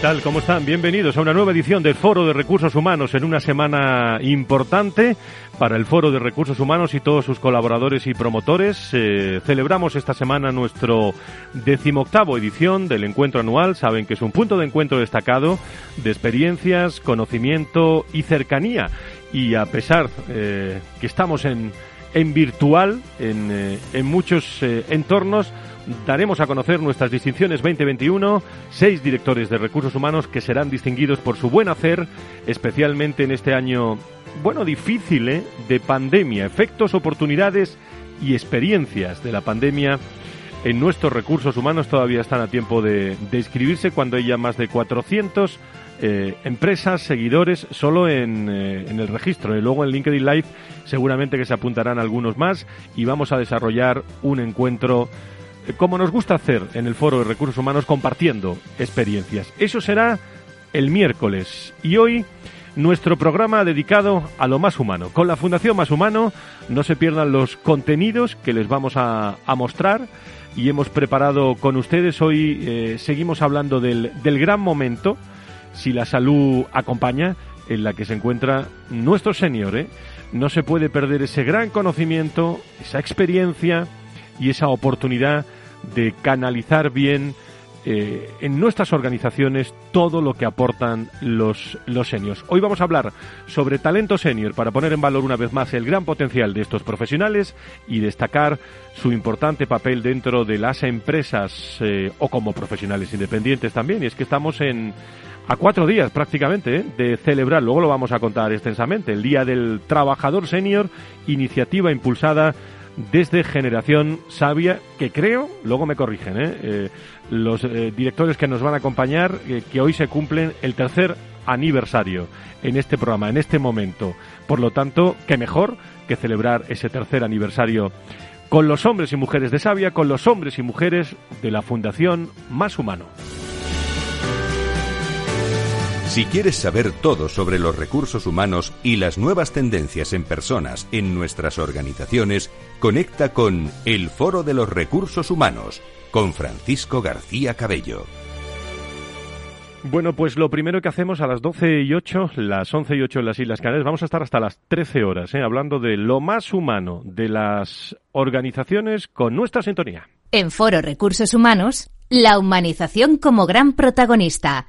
Tal? ¿Cómo están? Bienvenidos a una nueva edición del Foro de Recursos Humanos en una semana importante para el Foro de Recursos Humanos y todos sus colaboradores y promotores. Eh, celebramos esta semana nuestro decimoctavo edición del encuentro anual. Saben que es un punto de encuentro destacado de experiencias, conocimiento y cercanía. Y a pesar eh, que estamos en, en virtual, en, eh, en muchos entornos, daremos a conocer nuestras distinciones 2021, seis directores de recursos humanos que serán distinguidos por su buen hacer, especialmente en este año, bueno, difícil, ¿eh? de pandemia, efectos, oportunidades y experiencias de la pandemia. En nuestros recursos humanos todavía están a tiempo de, inscribirse cuando hay ya más de 400 eh, empresas, seguidores, solo en, eh, en, el registro. Y luego en LinkedIn Live seguramente que se apuntarán algunos más y vamos a desarrollar un encuentro como nos gusta hacer en el Foro de Recursos Humanos, compartiendo experiencias. Eso será el miércoles. Y hoy nuestro programa dedicado a lo más humano. Con la Fundación Más Humano no se pierdan los contenidos que les vamos a, mostrar y hemos preparado con ustedes. Hoy eh, seguimos hablando del, del gran momento, si la salud acompaña, en la que se encuentra nuestro señor. ¿eh? No se puede perder ese gran conocimiento, esa experiencia y esa oportunidad de canalizar bien eh, en nuestras organizaciones todo lo que aportan los, los seniors. Hoy vamos a hablar sobre talento senior para poner en valor una vez más el gran potencial de estos profesionales y destacar su importante papel dentro de las empresas eh, o como profesionales independientes también. Y es que estamos en a cuatro días prácticamente ¿eh? de celebrar, luego lo vamos a contar extensamente, el Día del Trabajador Senior, iniciativa impulsada desde Generación Sabia, que creo, luego me corrigen, ¿eh? Eh, los eh, directores que nos van a acompañar, que hoy se cumplen el tercer aniversario en este programa, en este momento. Por lo tanto, qué mejor que celebrar ese tercer aniversario con los hombres y mujeres de Sabia, con los hombres y mujeres de la Fundación Más Humano. Si quieres saber todo sobre los recursos humanos y las nuevas tendencias en personas en nuestras organizaciones, conecta con El Foro de los Recursos Humanos con Francisco García Cabello. Bueno, pues lo primero que hacemos a las 12 y 8, las 11 y 8 en las Islas Canarias, vamos a estar hasta las 13 horas, ¿eh? hablando de lo más humano de las organizaciones con nuestra sintonía. En Foro Recursos Humanos, la humanización como gran protagonista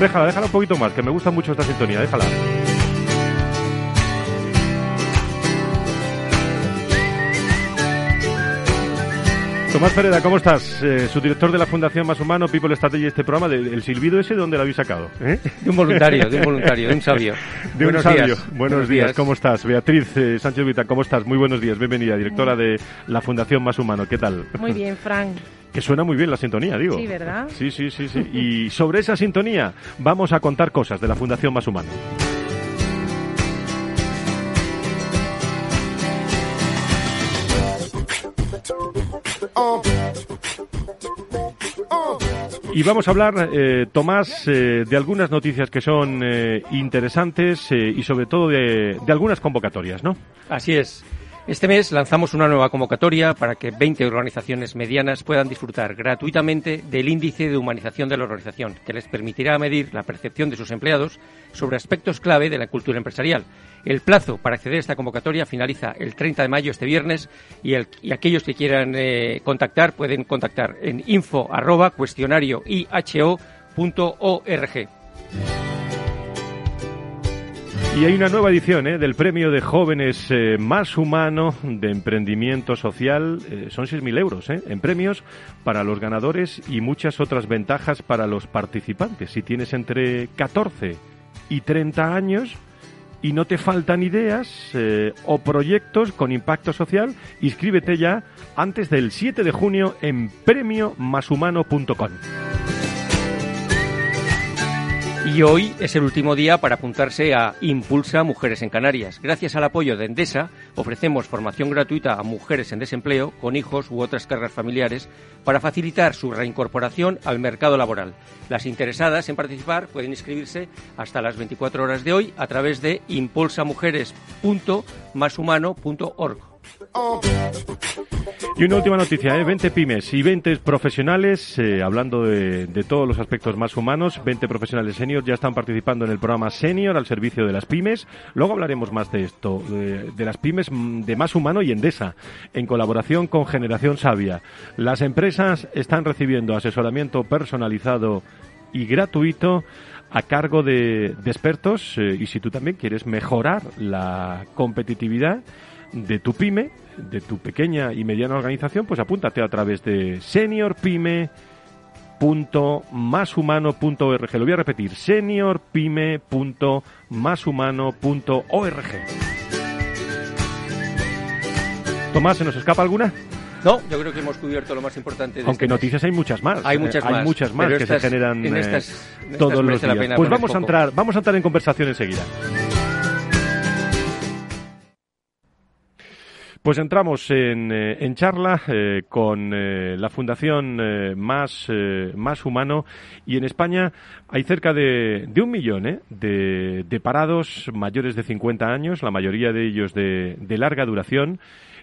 Déjala, déjala un poquito más, que me gusta mucho esta sintonía, déjala. Tomás Pereda, ¿cómo estás? Eh, su director de la Fundación Más Humano, People Strategy, este programa, ¿el silbido ese dónde lo habéis sacado? ¿Eh? De un voluntario, de un voluntario, de un sabio. De buenos un sabio. Días. Buenos, días. ¿cómo estás? Beatriz eh, Sánchez Vita, ¿cómo estás? Muy buenos días, bienvenida, directora de la Fundación Más Humano, ¿qué tal? Muy bien, Frank. Que suena muy bien la sintonía, digo. Sí, ¿verdad? Sí, sí, sí, sí. Y sobre esa sintonía vamos a contar cosas de la Fundación Más Humano. Y vamos a hablar, eh, Tomás, eh, de algunas noticias que son eh, interesantes y sobre todo de, de algunas convocatorias, ¿no? Así es. Este mes lanzamos una nueva convocatoria para que 20 organizaciones medianas puedan disfrutar gratuitamente del índice de humanización de la organización, que les permitirá medir la percepción de sus empleados sobre aspectos clave de la cultura empresarial. El plazo para acceder a esta convocatoria finaliza el 30 de mayo, este viernes, y, aquellos que quieran eh, contactar pueden contactar en info cuestionario y hay una nueva edición ¿eh? del Premio de Jóvenes eh, Más Humano de Emprendimiento Social. Eh, son 6.000 euros en premios para los ganadores y muchas otras ventajas para los participantes. Si tienes entre 14 y 30 años y no te faltan ideas o proyectos con impacto social, inscríbete ya antes del 7 de junio en premiomashumano.com. Y hoy es el último día para apuntarse a Impulsa Mujeres en Canarias. Gracias al apoyo de Endesa, ofrecemos formación gratuita a mujeres en desempleo, con hijos u otras cargas familiares, para facilitar su reincorporación al mercado laboral. Las interesadas en participar pueden inscribirse hasta las 24 horas de hoy a través de impulsamujeres.mashumano.org. Y una última noticia, ¿eh? 20 pymes y 20 profesionales, eh, hablando de, todos los aspectos más humanos, 20 profesionales senior ya están participando en el programa Senior al servicio de las pymes. Luego hablaremos más de esto, de, de las pymes de más humano y Endesa, en colaboración con Generación Sabia. Las empresas están recibiendo asesoramiento personalizado y gratuito a cargo de, expertos eh, y si tú también quieres mejorar la competitividad, de tu pyme, de tu pequeña y mediana organización, pues apúntate a través de seniorpyme.mashumano.org. Lo voy a repetir, seniorpyme.mashumano.org. Tomás, ¿se nos escapa alguna? No, yo creo que hemos cubierto lo más importante. Aunque este noticias hay muchas más. Hay muchas más. Hay muchas más que se generan eh, todos los días. Pues vamos a entrar, vamos a entrar en conversación enseguida. Pues entramos en, eh, en charla eh, con eh, la Fundación más, más Humano y en España hay cerca de, de un millón de, de, parados mayores de 50 años, la mayoría de ellos de, de larga duración.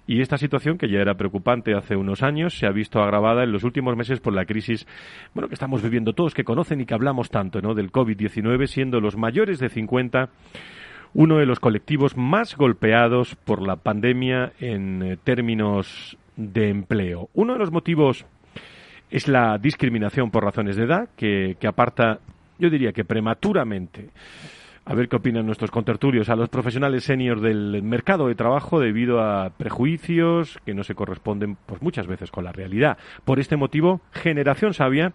Y esta situación, que ya era preocupante hace unos años, se ha visto agravada en los últimos meses por la crisis bueno, que estamos viviendo todos, que conocen y que hablamos tanto ¿no? del COVID-19, siendo los mayores de 50 uno de los colectivos más golpeados por la pandemia en eh, términos de empleo. Uno de los motivos es la discriminación por razones de edad, que, aparta, yo diría que prematuramente, a ver qué opinan nuestros contertulios, a los profesionales senior del mercado de trabajo debido a prejuicios que no se corresponden pues, muchas veces con la realidad. Por este motivo, Generación Sabia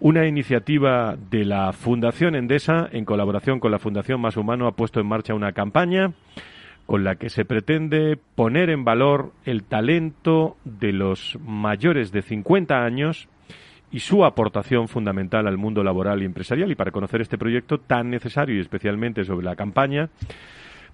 una iniciativa de la Fundación Endesa, en colaboración con la Fundación Más Humano, ha puesto en marcha una campaña con la que se pretende poner en valor el talento de los mayores de 50 años y su aportación fundamental al mundo laboral y empresarial. Y para conocer este proyecto tan necesario y especialmente sobre la campaña,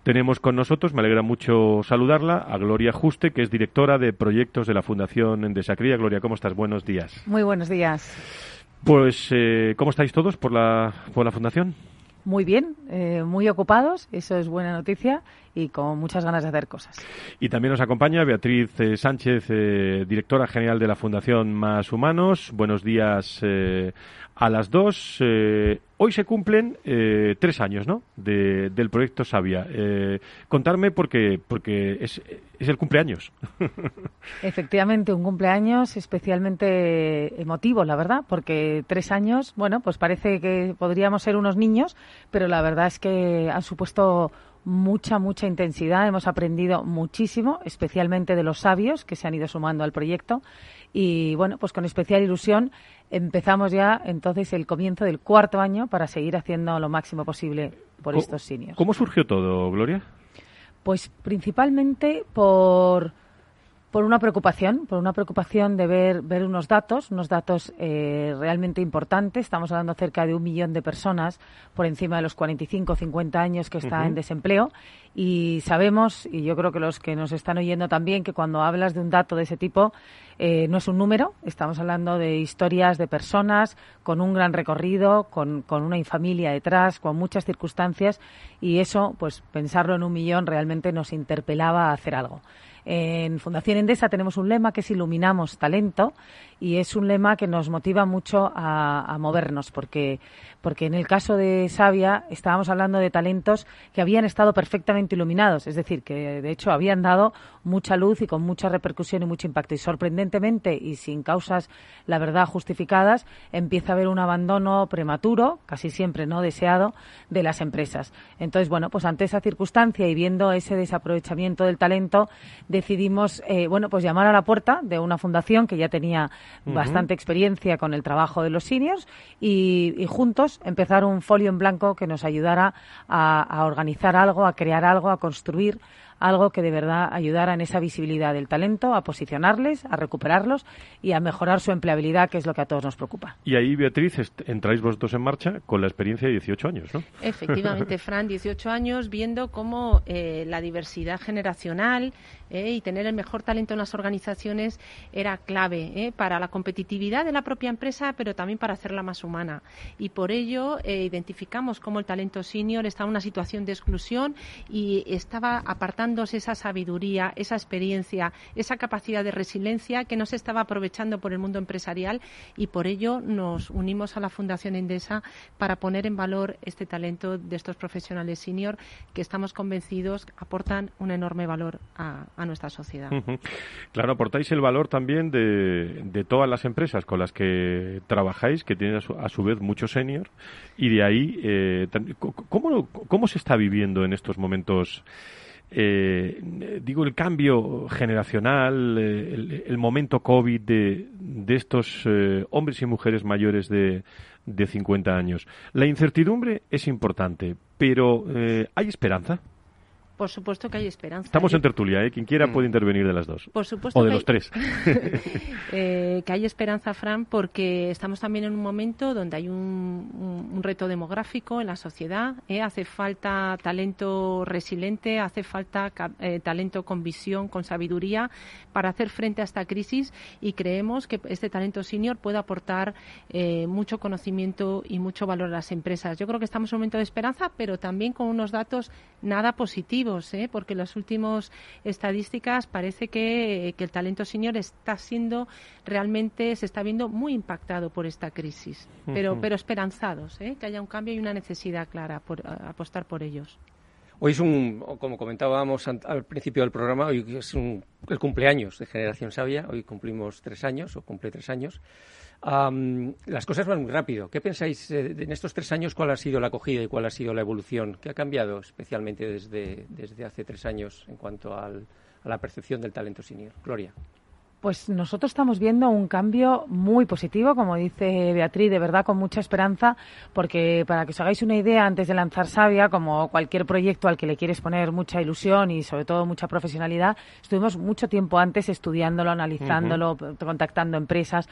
tenemos con nosotros, me alegra mucho saludarla, a Gloria Juste, que es directora de proyectos de la Fundación Endesa Cría. Gloria, ¿cómo estás? Buenos días. Muy buenos días. Pues, eh, ¿cómo estáis todos por la, por la fundación? Muy bien, eh, muy ocupados, eso es buena noticia y con muchas ganas de hacer cosas. Y también nos acompaña Beatriz eh, Sánchez, directora general de la Fundación Más Humanos. Buenos días a las dos. Eh, hoy se cumplen eh, tres años ¿no? del proyecto Sabia. Eh, contarme porque, porque es, es el cumpleaños. Efectivamente, un cumpleaños especialmente emotivo, la verdad, porque tres años, bueno, pues parece que podríamos ser unos niños, pero la verdad es que han supuesto mucha, mucha intensidad. Hemos aprendido muchísimo, especialmente de los sabios que se han ido sumando al proyecto. Y bueno, pues con especial ilusión empezamos ya entonces el comienzo del cuarto año para seguir haciendo lo máximo posible por estos seniors. ¿Cómo surgió todo, Gloria? Pues principalmente por Por una preocupación, por una preocupación de ver, ver unos datos, unos datos eh, realmente importantes. Estamos hablando cerca de un millón de personas por encima de los 45 o 50 años que está en desempleo. Y sabemos, y yo creo que los que nos están oyendo también, que cuando hablas de un dato de ese tipo, eh, no es un número, estamos hablando de historias de personas con un gran recorrido, con, con una familia detrás, con muchas circunstancias, y eso, pues pensarlo en un millón realmente nos interpelaba a hacer algo. En Fundación Endesa tenemos un lema que es Iluminamos Talento y es un lema que nos motiva mucho a, movernos porque, porque en el caso de Sabia estábamos hablando de talentos que habían estado perfectamente iluminados, es decir, que de hecho habían dado mucha luz y con mucha repercusión y mucho impacto. Y sorprendentemente y sin causas, la verdad, justificadas, empieza a haber un abandono prematuro, casi siempre no deseado, de las empresas. Entonces, bueno, pues ante esa circunstancia y viendo ese desaprovechamiento del talento, decidimos, eh, bueno, pues llamar a la puerta de una fundación que ya tenía bastante experiencia con el trabajo de los seniors y, juntos empezar un folio en blanco que nos ayudara a organizar algo, a crear algo, a construir algo que de verdad ayudara en esa visibilidad del talento, a posicionarles, a recuperarlos y a mejorar su empleabilidad, que es lo que a todos nos preocupa. Y ahí, Beatriz, entráis vosotros en marcha con la experiencia de 18 años, ¿no? Efectivamente, Fran, 18 años viendo cómo eh, la diversidad generacional eh, y tener el mejor talento en las organizaciones era clave eh, para la competitividad de la propia empresa, pero también para hacerla más humana. Y por ello identificamos cómo el talento senior estaba en una situación de exclusión y estaba apartando esa sabiduría, esa experiencia, esa capacidad de resiliencia que no se estaba aprovechando por el mundo empresarial y por ello nos unimos a la Fundación Endesa para poner en valor este talento de estos profesionales senior que estamos convencidos aportan un enorme valor a, nuestra sociedad. Claro, aportáis el valor también de, todas las empresas con las que trabajáis, que tienen a su, vez muchos senior, y de ahí, eh, ¿cómo, ¿cómo se está viviendo en estos momentos? Eh, digo, el cambio generacional, eh, el, momento COVID de, de estos eh, hombres y mujeres mayores de, de 50 años. La incertidumbre es importante, pero eh, ¿hay esperanza? Por supuesto que hay esperanza. Estamos en tertulia, ¿eh? Quien quiera puede intervenir de las dos. Por supuesto. O de los tres. eh, que hay esperanza, Fran, porque estamos también en un momento donde hay un, un, reto demográfico en la sociedad. ¿eh? Hace falta talento resiliente, hace falta eh, talento con visión, con sabiduría para hacer frente a esta crisis y creemos que este talento senior puede aportar eh, mucho conocimiento y mucho valor a las empresas. Yo creo que estamos en un momento de esperanza, pero también con unos datos nada positivos ¿eh? porque las últimas estadísticas parece que, el talento senior está siendo realmente, se está viendo muy impactado por esta crisis, pero, pero esperanzados, ¿eh? que haya un cambio y una necesidad clara por apostar por ellos. Hoy es un, como comentábamos al principio del programa, hoy es un, el cumpleaños de Generación Sabia. Hoy cumplimos tres años, o cumple tres años las cosas van muy rápido. ¿Qué pensáis eh, en estos tres años? ¿Cuál ha sido la acogida y cuál ha sido la evolución? ¿Qué ha cambiado especialmente desde, desde hace tres años en cuanto a la percepción del talento senior? Gloria. Pues nosotros estamos viendo un cambio muy positivo, como dice Beatriz, de verdad con mucha esperanza, porque para que os hagáis una idea, antes de lanzar Sabia, como cualquier proyecto al que le quieres poner mucha ilusión y sobre todo mucha profesionalidad, estuvimos mucho tiempo antes estudiándolo, analizándolo, contactando empresas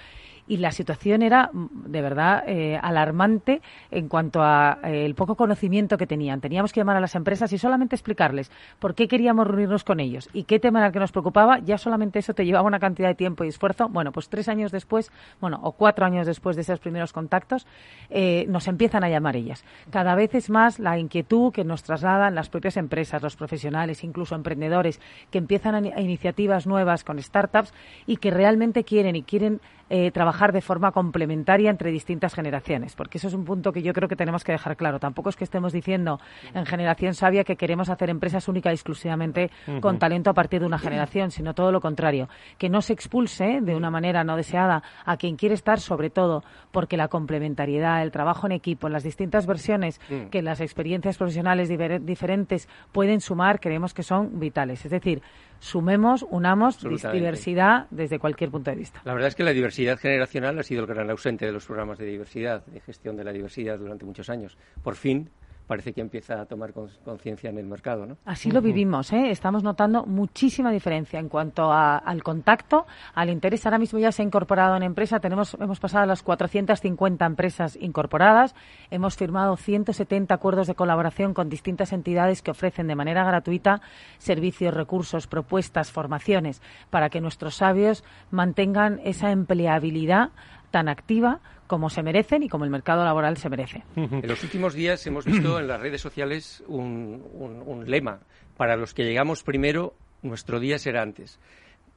y la situación era mm, de verdad eh, alarmante en cuanto a eh, el poco conocimiento que tenían. Teníamos que llamar a las empresas y solamente explicarles por qué queríamos reunirnos con ellos y qué tema era el que nos preocupaba. Ya solamente eso te llevaba una cantidad de tiempo y esfuerzo. Bueno, pues tres años después, bueno, o cuatro años después de esos primeros contactos, eh, nos empiezan a llamar ellas. Cada vez es más la inquietud que nos trasladan las propias empresas, los profesionales, incluso emprendedores, que empiezan a iniciativas nuevas con startups y que realmente quieren y quieren eh, trabajar de forma complementaria entre distintas generaciones, porque eso es un punto que yo creo que tenemos que dejar claro. Tampoco es que estemos diciendo en Generación Sabia que queremos hacer empresas únicas y exclusivamente con talento a partir de una generación, sino todo lo contrario, que no se expulse de una manera no deseada a quien quiere estar, sobre todo porque la complementariedad, el trabajo en equipo, las distintas versiones mm. que las experiencias profesionales diferentes pueden sumar, creemos que son vitales. Es decir, sumemos, unamos diversidad desde cualquier punto de vista. La verdad es que la diversidad generacional ha sido el gran ausente de los programas de diversidad, de gestión de la diversidad durante muchos años. Por fin parece que empieza a tomar conciencia en el mercado. ¿no? Así lo vivimos, ¿eh? estamos notando muchísima diferencia en cuanto al contacto, al interés. Ahora mismo ya se ha incorporado en empresa, tenemos, hemos pasado a las 450 empresas incorporadas, hemos firmado 170 acuerdos de colaboración con distintas entidades que ofrecen de manera gratuita servicios, recursos, propuestas, formaciones, para que nuestros sabios mantengan esa empleabilidad tan activa como se merecen y como el mercado laboral se merece. En los últimos días hemos visto en las redes sociales un, un lema. Para los que llegamos primero, nuestro día será antes.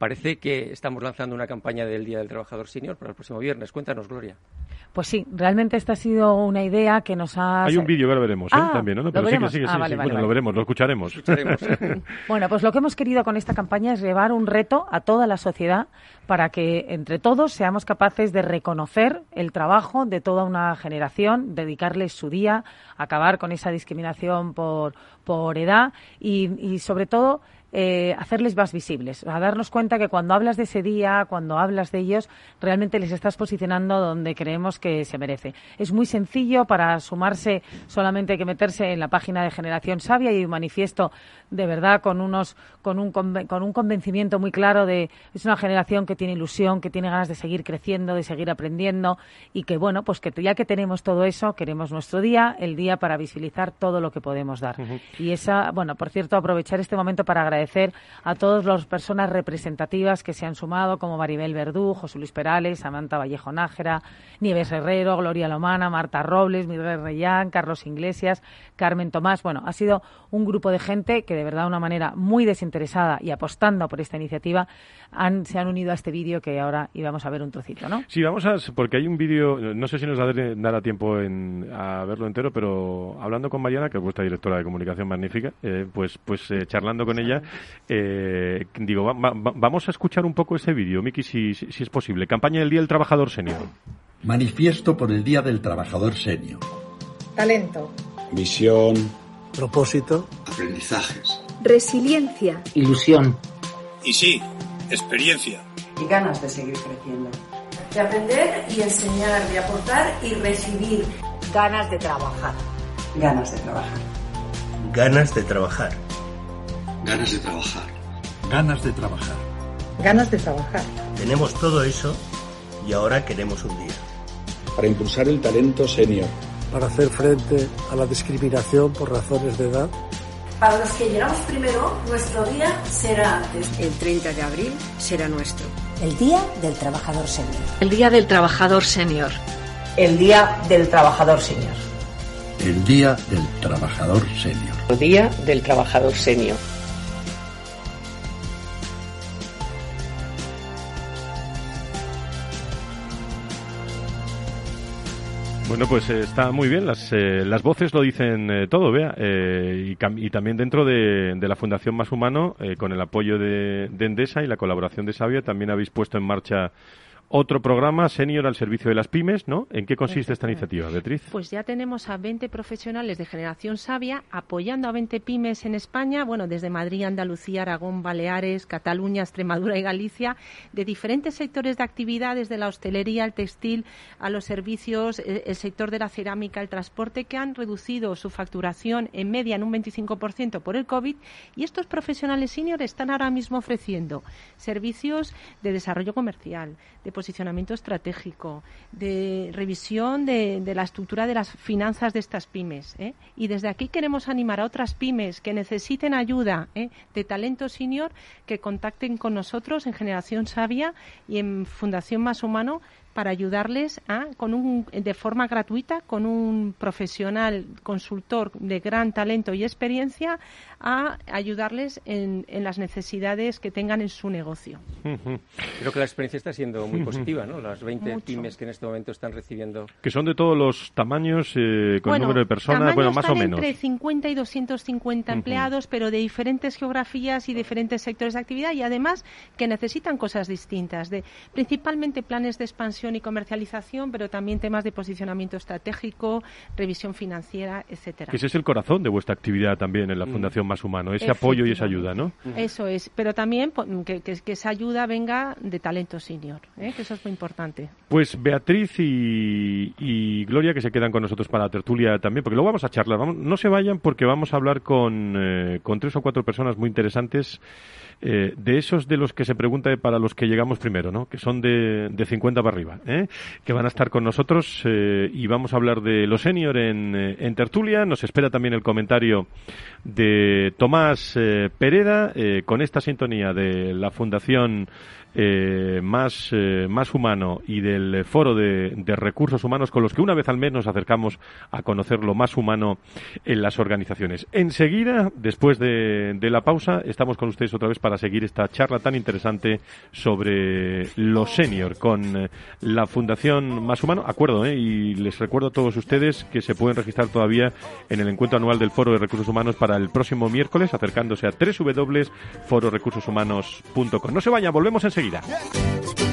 Parece que estamos lanzando una campaña del Día del Trabajador Senior para el próximo viernes. Cuéntanos, Gloria. Pues sí, realmente esta ha sido una idea que nos ha... Hay un vídeo que lo veremos ¿eh? ah, también, ¿no? Pero sí, sí, sí, bueno, lo veremos, lo escucharemos. bueno, pues lo que hemos querido con esta campaña es llevar un reto a toda la sociedad para que entre todos seamos capaces de reconocer el trabajo de toda una generación, dedicarles su día, acabar con esa discriminación por, por edad y, y sobre todo eh, hacerles más visibles, a darnos cuenta que cuando hablas de ese día, cuando hablas de ellos, realmente les estás posicionando donde creemos que se merece. Es muy sencillo para sumarse, solamente hay que meterse en la página de Generación Sabia y un manifiesto de verdad con unos con un con un convencimiento muy claro de es una generación que tiene ilusión, que tiene ganas de seguir creciendo, de seguir aprendiendo y que bueno, pues que ya que tenemos todo eso, queremos nuestro día, el día para visibilizar todo lo que podemos dar. Y esa, bueno, por cierto, aprovechar este momento para agradecer agradecer a todas las personas representativas que se han sumado, como Maribel Verdú, José Luis Perales, Samantha Vallejo Nájera, Nieves Herrero, Gloria Lomana, Marta Robles, Miguel Reyán, Carlos Iglesias, Carmen Tomás. Bueno, ha sido un grupo de gente que de verdad de una manera muy desinteresada y apostando por esta iniciativa han, se han unido a este vídeo que ahora íbamos a ver un trocito, ¿no? Sí, vamos a, porque hay un vídeo, no sé si nos dará tiempo en, a verlo entero, pero hablando con Mariana, que es vuestra directora de comunicación magnífica, eh, pues, pues eh, charlando con ella, eh, digo, vamos a escuchar un poco ese vídeo, Miki, si, si, es posible. Campaña del Día del Trabajador Senior. Manifiesto por el Día del Trabajador Senior. Talento. Misión. Propósito. Aprendizajes. Resiliencia. Ilusión. Y sí, experiencia. Y ganas de seguir creciendo. De aprender y enseñar, de aportar y recibir. Ganas de trabajar. Ganas de trabajar. Ganas de trabajar. Ganas de trabajar. Ganas de trabajar. Ganas de trabajar. Tenemos todo eso y ahora queremos un día. Para impulsar el talento senior. Para hacer frente a la discriminación por razones de edad para los que llegamos primero, nuestro día será antes. El 30 de abril será nuestro. El Día del Trabajador Senior. El Día del Trabajador Senior. El Día del Trabajador Senior. El Día del Trabajador Senior. El Día del Trabajador Senior. Bueno, pues eh, está muy bien. Las, eh, las voces lo dicen eh, todo, vea. Y, y, también dentro de, de, la Fundación Más Humano, con el apoyo de, de, Endesa y la colaboración de Sabia, también habéis puesto en marcha otro programa senior al servicio de las pymes, ¿no? ¿En qué consiste esta iniciativa, Beatriz? Pues ya tenemos a 20 profesionales de generación sabia apoyando a 20 pymes en España, bueno, desde Madrid, Andalucía, Aragón, Baleares, Cataluña, Extremadura y Galicia, de diferentes sectores de actividad, desde la hostelería, el textil, a los servicios, eh, el sector de la cerámica, el transporte, que han reducido su facturación en media en un 25% por el COVID. Y estos profesionales senior están ahora mismo ofreciendo servicios de desarrollo comercial, de posicionamiento estratégico, de revisión de, la estructura de las finanzas de estas pymes. ¿eh? Y desde aquí queremos animar a otras pymes que necesiten ayuda ¿eh? de talento senior que contacten con nosotros en Generación Sabia y en Fundación Más Humano para ayudarles a, con un, de forma gratuita con un profesional consultor de gran talento y experiencia a ayudarles en, en las necesidades que tengan en su negocio. Creo que la experiencia está siendo muy positiva, ¿no? Las 20 pymes que en este momento están recibiendo. Que son de todos los tamaños, eh, con número de personas, bueno, más o menos. Entre 50 y 250 empleados, pero de diferentes geografías y diferentes sectores de actividad y además que necesitan cosas distintas, de principalmente planes de expansión difusión y comercialización, pero también temas de posicionamiento estratégico, revisión financiera, etcétera. Ese es el corazón de vuestra actividad también en la mm. Fundación Más Humano, ese apoyo y esa ayuda, ¿no? Eso es, pero también que, que, esa ayuda venga de talento senior, ¿eh? que eso es muy importante. Pues Beatriz y, Gloria, que se quedan con nosotros para la tertulia también, porque luego vamos a charlar. Vamos, no se vayan porque vamos a hablar con, eh, con tres o cuatro personas muy interesantes eh, de esos de los que se pregunta para los que llegamos primero, ¿no? que son de, de 50 para arriba, ¿eh? que van a estar con nosotros eh, y vamos a hablar de los senior en, en, tertulia. Nos espera también el comentario de Tomás Pereda con esta sintonía de la Fundación eh, más, eh, más humano y del foro de, recursos humanos con los que una vez al mes nos acercamos a conocer lo más humano en las organizaciones. Enseguida, después de, la pausa, estamos con ustedes otra vez para seguir esta charla tan interesante sobre los senior con eh, la Fundación Más Humano. Acuerdo, y les recuerdo a todos ustedes que se pueden registrar todavía en el encuentro anual del Foro de Recursos Humanos para el próximo miércoles, acercándose a www.fororecursoshumanos.com. No se vayan, volvemos enseguida. Seguirá.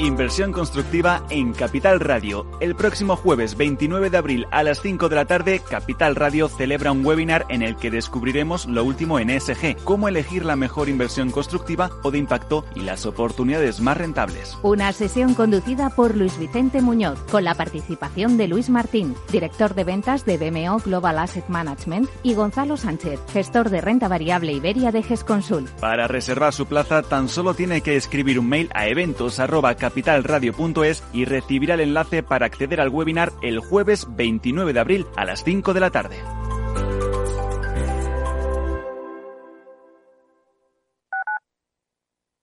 Inversión constructiva en Capital Radio. El próximo jueves 29 de abril a las 5 de la tarde, Capital Radio celebra un webinar en el que descubriremos lo último en ESG, cómo elegir la mejor inversión constructiva o de impacto y las oportunidades más rentables. Una sesión conducida por Luis Vicente Muñoz, con la participación de Luis Martín, director de ventas de BMO Global Asset Management, y Gonzalo Sánchez, gestor de renta variable Iberia de GESConsul. Para reservar su plaza, tan solo tiene que escribir un mail a eventos capitalradio.es y recibirá el enlace para acceder al webinar el jueves 29 de abril a las 5 de la tarde.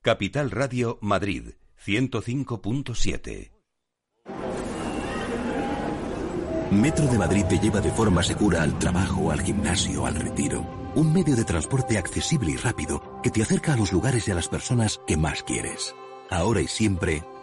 Capital Radio Madrid 105.7 Metro de Madrid te lleva de forma segura al trabajo, al gimnasio, al retiro. Un medio de transporte accesible y rápido que te acerca a los lugares y a las personas que más quieres. Ahora y siempre,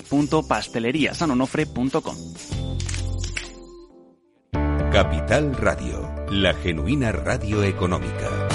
www.pasteleriasanonofre.com. Capital Radio, la genuina radio económica.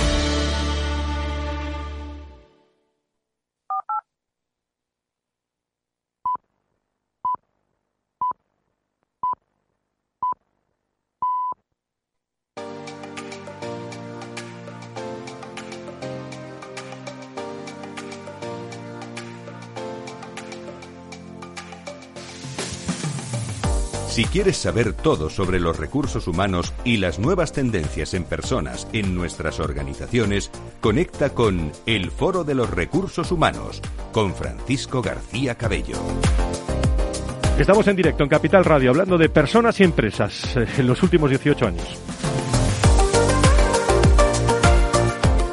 Si quieres saber todo sobre los recursos humanos y las nuevas tendencias en personas en nuestras organizaciones, conecta con El Foro de los Recursos Humanos con Francisco García Cabello. Estamos en directo en Capital Radio hablando de personas y empresas eh, en los últimos 18 años.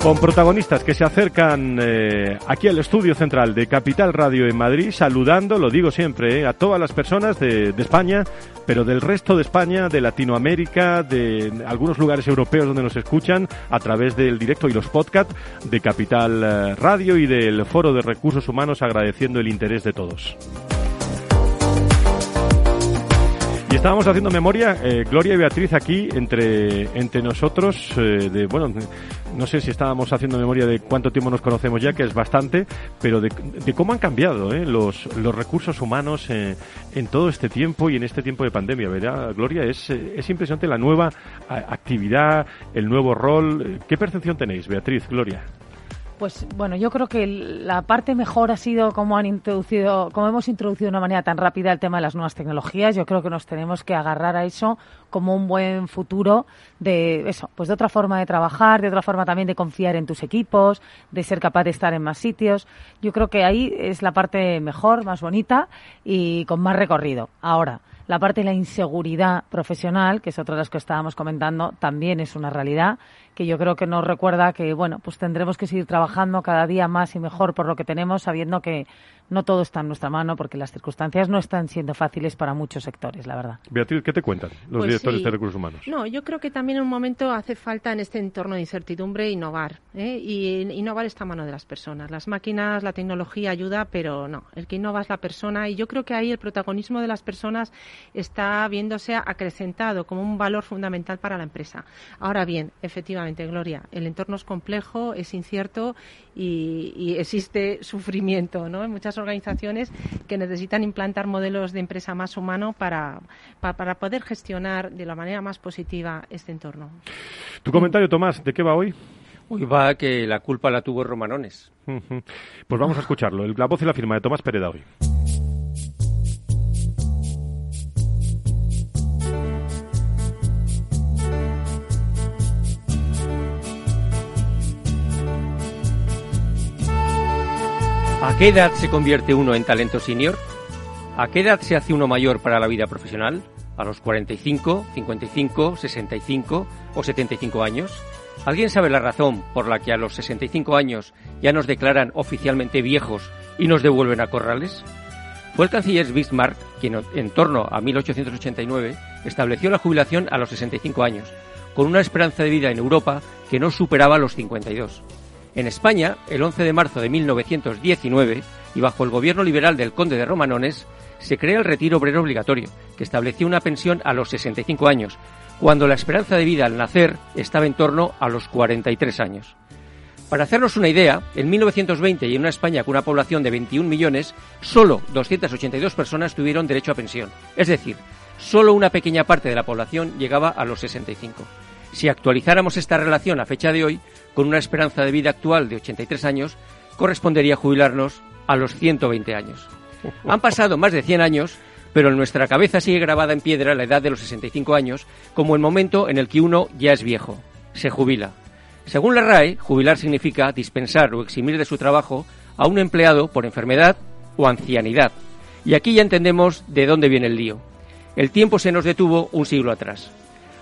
Con protagonistas que se acercan eh, aquí al estudio central de Capital Radio en Madrid, saludando, lo digo siempre, eh, a todas las personas de, de, España, pero del resto de España, de Latinoamérica, de algunos lugares europeos donde nos escuchan a través del directo y los podcasts de Capital eh, Radio y del Foro de Recursos Humanos, agradeciendo el interés de todos. Estábamos haciendo memoria, eh, Gloria y Beatriz aquí entre, entre nosotros, eh, de, bueno, no sé si estábamos haciendo memoria de cuánto tiempo nos conocemos ya, que es bastante, pero de, de cómo han cambiado eh, los, los recursos humanos eh, en todo este tiempo y en este tiempo de pandemia, ¿verdad? Gloria, es, eh, es impresionante la nueva actividad, el nuevo rol. ¿Qué percepción tenéis, Beatriz, Gloria? Pues bueno, yo creo que la parte mejor ha sido cómo han introducido, cómo hemos introducido de una manera tan rápida el tema de las nuevas tecnologías. Yo creo que nos tenemos que agarrar a eso como un buen futuro de eso, pues de otra forma de trabajar, de otra forma también de confiar en tus equipos, de ser capaz de estar en más sitios. Yo creo que ahí es la parte mejor, más bonita y con más recorrido. Ahora, la parte de la inseguridad profesional, que es otra de las que estábamos comentando, también es una realidad que yo creo que nos recuerda que, bueno, pues tendremos que seguir trabajando cada día más y mejor por lo que tenemos, sabiendo que no todo está en nuestra mano porque las circunstancias no están siendo fáciles para muchos sectores, la verdad. Beatriz, ¿qué te cuentan los pues directores sí. de recursos humanos? No, yo creo que también en un momento hace falta en este entorno de incertidumbre innovar. ¿eh? Y innovar está a mano de las personas. Las máquinas, la tecnología ayuda, pero no, el que innova es la persona y yo creo que ahí el protagonismo de las personas está viéndose acrecentado como un valor fundamental para la empresa. Ahora bien, efectivamente, Gloria, el entorno es complejo, es incierto y, y existe sufrimiento ¿no? en muchas organizaciones que necesitan implantar modelos de empresa más humano para, para, para poder gestionar de la manera más positiva este entorno. Tu comentario, Tomás, ¿de qué va hoy? Hoy va que la culpa la tuvo Romanones. Pues vamos a escucharlo. La voz y la firma de Tomás Pereda hoy. ¿A qué edad se convierte uno en talento senior? ¿A qué edad se hace uno mayor para la vida profesional? ¿A los 45, 55, 65 o 75 años? ¿Alguien sabe la razón por la que a los 65 años ya nos declaran oficialmente viejos y nos devuelven a corrales? Fue el canciller Bismarck quien en torno a 1889 estableció la jubilación a los 65 años, con una esperanza de vida en Europa que no superaba los 52. En España, el 11 de marzo de 1919, y bajo el gobierno liberal del conde de Romanones, se crea el retiro obrero obligatorio, que establecía una pensión a los 65 años, cuando la esperanza de vida al nacer estaba en torno a los 43 años. Para hacernos una idea, en 1920 y en una España con una población de 21 millones, solo 282 personas tuvieron derecho a pensión. Es decir, solo una pequeña parte de la población llegaba a los 65. Si actualizáramos esta relación a fecha de hoy, con una esperanza de vida actual de 83 años, correspondería jubilarnos a los 120 años. Han pasado más de 100 años, pero en nuestra cabeza sigue grabada en piedra la edad de los 65 años como el momento en el que uno ya es viejo, se jubila. Según la RAE, jubilar significa dispensar o eximir de su trabajo a un empleado por enfermedad o ancianidad. Y aquí ya entendemos de dónde viene el lío. El tiempo se nos detuvo un siglo atrás.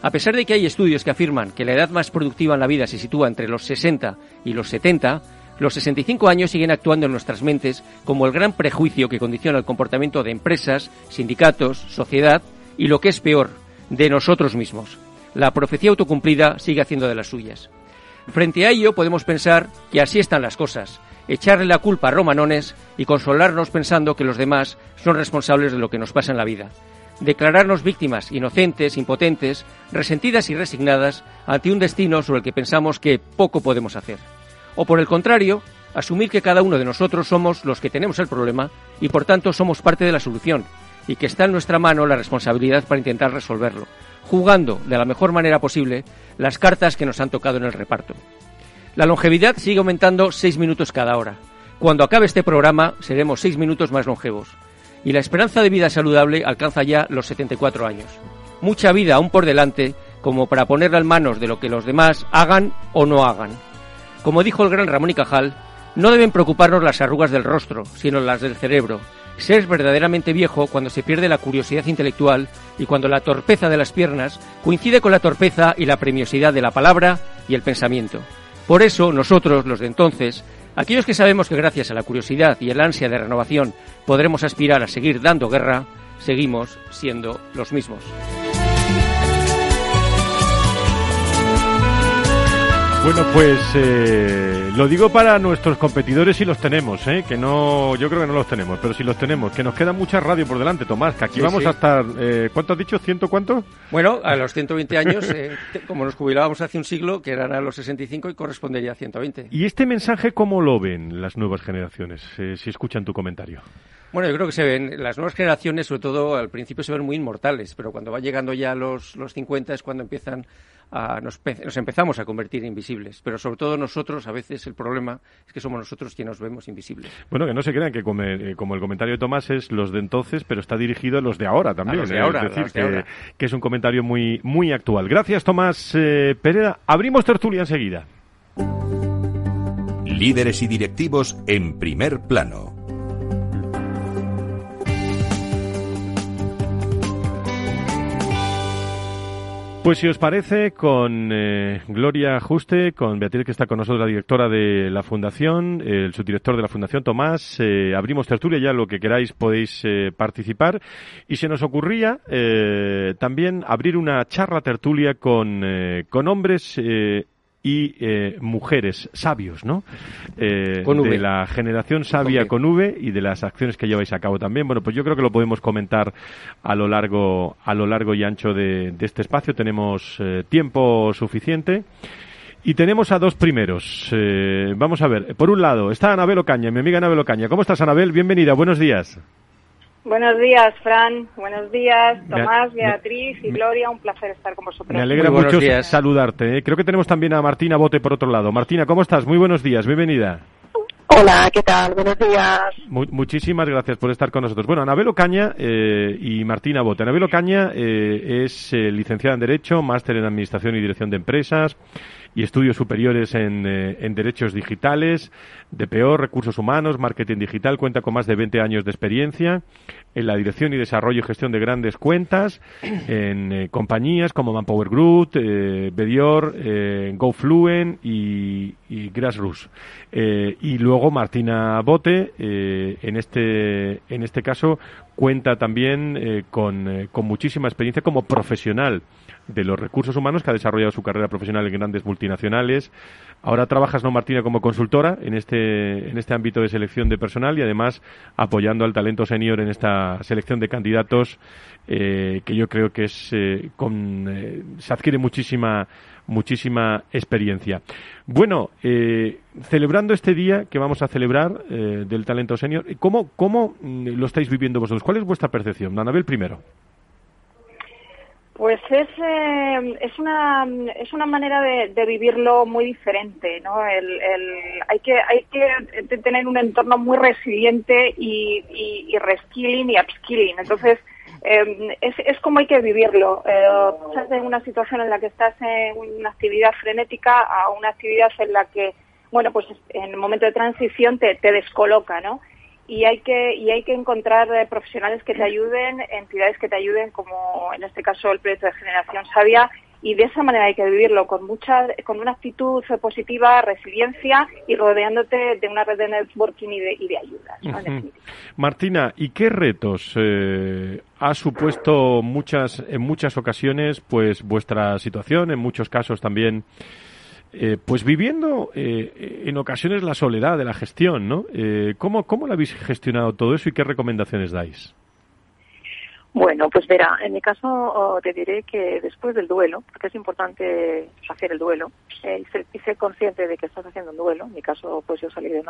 A pesar de que hay estudios que afirman que la edad más productiva en la vida se sitúa entre los 60 y los 70, los 65 años siguen actuando en nuestras mentes como el gran prejuicio que condiciona el comportamiento de empresas, sindicatos, sociedad y, lo que es peor, de nosotros mismos. La profecía autocumplida sigue haciendo de las suyas. Frente a ello podemos pensar que así están las cosas, echarle la culpa a romanones y consolarnos pensando que los demás son responsables de lo que nos pasa en la vida. Declararnos víctimas, inocentes, impotentes, resentidas y resignadas ante un destino sobre el que pensamos que poco podemos hacer. O por el contrario, asumir que cada uno de nosotros somos los que tenemos el problema y por tanto somos parte de la solución y que está en nuestra mano la responsabilidad para intentar resolverlo, jugando de la mejor manera posible las cartas que nos han tocado en el reparto. La longevidad sigue aumentando seis minutos cada hora. Cuando acabe este programa seremos seis minutos más longevos. Y la esperanza de vida saludable alcanza ya los 74 años. Mucha vida aún por delante como para ponerla en manos de lo que los demás hagan o no hagan. Como dijo el gran Ramón y Cajal, no deben preocuparnos las arrugas del rostro, sino las del cerebro. Ser verdaderamente viejo cuando se pierde la curiosidad intelectual y cuando la torpeza de las piernas coincide con la torpeza y la premiosidad de la palabra y el pensamiento. Por eso nosotros, los de entonces, aquellos que sabemos que gracias a la curiosidad y el ansia de renovación podremos aspirar a seguir dando guerra, seguimos siendo los mismos. Bueno, pues eh, lo digo para nuestros competidores si los tenemos, ¿eh? que no, yo creo que no los tenemos, pero si los tenemos, que nos queda mucha radio por delante, Tomás, que aquí Sí, vamos sí. a estar, eh, ¿cuánto has dicho? ¿Ciento cuánto? Bueno, a los 120 años, eh, como nos jubilábamos hace un siglo, que eran a los 65 y correspondería a 120. ¿Y este mensaje cómo lo ven las nuevas generaciones, eh, si escuchan tu comentario? Bueno, yo creo que se ven, las nuevas generaciones, sobre todo al principio, se ven muy inmortales, pero cuando va llegando ya a los, los 50 es cuando empiezan a, nos, pe- nos empezamos a convertir invisibles. Pero sobre todo nosotros, a veces el problema es que somos nosotros quienes nos vemos invisibles. Bueno, que no se crean que como, eh, como el comentario de Tomás es los de entonces, pero está dirigido a los de ahora también. los de eh, ahora, es a decir, los de que, ahora. que es un comentario muy, muy actual. Gracias, Tomás eh, Pereira. Abrimos tertulia enseguida. Líderes y directivos en primer plano. Pues si os parece, con eh, Gloria Juste, con Beatriz que está con nosotros, la directora de la Fundación, el subdirector de la Fundación Tomás, eh, abrimos tertulia, ya lo que queráis podéis eh, participar. Y se nos ocurría eh, también abrir una charla tertulia con, eh, con hombres y eh, mujeres sabios, ¿no? Eh, Con V. de la generación sabia con V y de las acciones que lleváis a cabo también. Bueno, pues yo creo que lo podemos comentar a lo largo, a lo largo y ancho de, de este espacio. Tenemos eh, tiempo suficiente. Y tenemos a dos primeros. Eh, vamos a ver. Por un lado, está Anabel Ocaña, mi amiga Anabel Ocaña. ¿Cómo estás, Anabel? Bienvenida. Buenos días. Buenos días, Fran. Buenos días, Tomás, Beatriz y Gloria. Un placer estar con vosotros. Me alegra mucho saludarte. ¿eh? Creo que tenemos también a Martina Bote por otro lado. Martina, ¿cómo estás? Muy buenos días. Bienvenida. Hola, ¿qué tal? Buenos días. Mu- muchísimas gracias por estar con nosotros. Bueno, Anabel Ocaña eh, y Martina Bote. Anabel Ocaña eh, es eh, licenciada en Derecho, máster en Administración y Dirección de Empresas y estudios superiores en, eh, en Derechos Digitales, DPO, Recursos Humanos, Marketing Digital. Cuenta con más de 20 años de experiencia en la dirección y desarrollo y gestión de grandes cuentas en eh, compañías como Manpower Group, eh, Bedior, eh, GoFluent y, y Grassroots. Eh, y luego Martina Bote, en este en este caso cuenta también con, con muchísima experiencia como profesional de los recursos humanos que ha desarrollado su carrera profesional en grandes multinacionales. Ahora trabajas, ¿no, Martina, como consultora en este, en este ámbito de selección de personal y además apoyando al talento senior en esta selección de candidatos eh, que yo creo que es eh, con, eh, se adquiere muchísima muchísima experiencia. Bueno, eh, celebrando este día que vamos a celebrar eh, del talento senior, ¿cómo, ¿cómo mm, lo estáis viviendo vosotros? ¿Cuál es vuestra percepción? Anabel primero. Pues es, eh, es, una, es una manera de, vivirlo muy diferente, ¿no? El, hay, que, hay que tener un entorno muy resiliente y, y, reskilling y upskilling. Entonces, eh, es, es como hay que vivirlo. Eh, pasas de una situación en la que estás en una actividad frenética a una actividad en la que, bueno, pues en el momento de transición te, te descoloca, ¿no? Y hay que y hay que encontrar eh, profesionales que te ayuden, entidades que te ayuden, como en este caso el proyecto de Generación Sabia, y de esa manera hay que vivirlo con mucha con una actitud positiva, resiliencia y rodeándote de una red de networking y de, y de ayudas. Martina, ¿y qué retos eh, ha supuesto muchas en muchas ocasiones pues vuestra situación, en muchos casos también eh, pues viviendo eh, en ocasiones la soledad de la gestión, ¿no? Eh, ¿cómo, ¿Cómo lo habéis gestionado todo eso y qué recomendaciones dais? Bueno, pues verá, en mi caso oh, te diré que después del duelo, porque es importante hacer el duelo eh, y, ser, consciente de que estás haciendo un duelo, en mi caso pues yo salí de,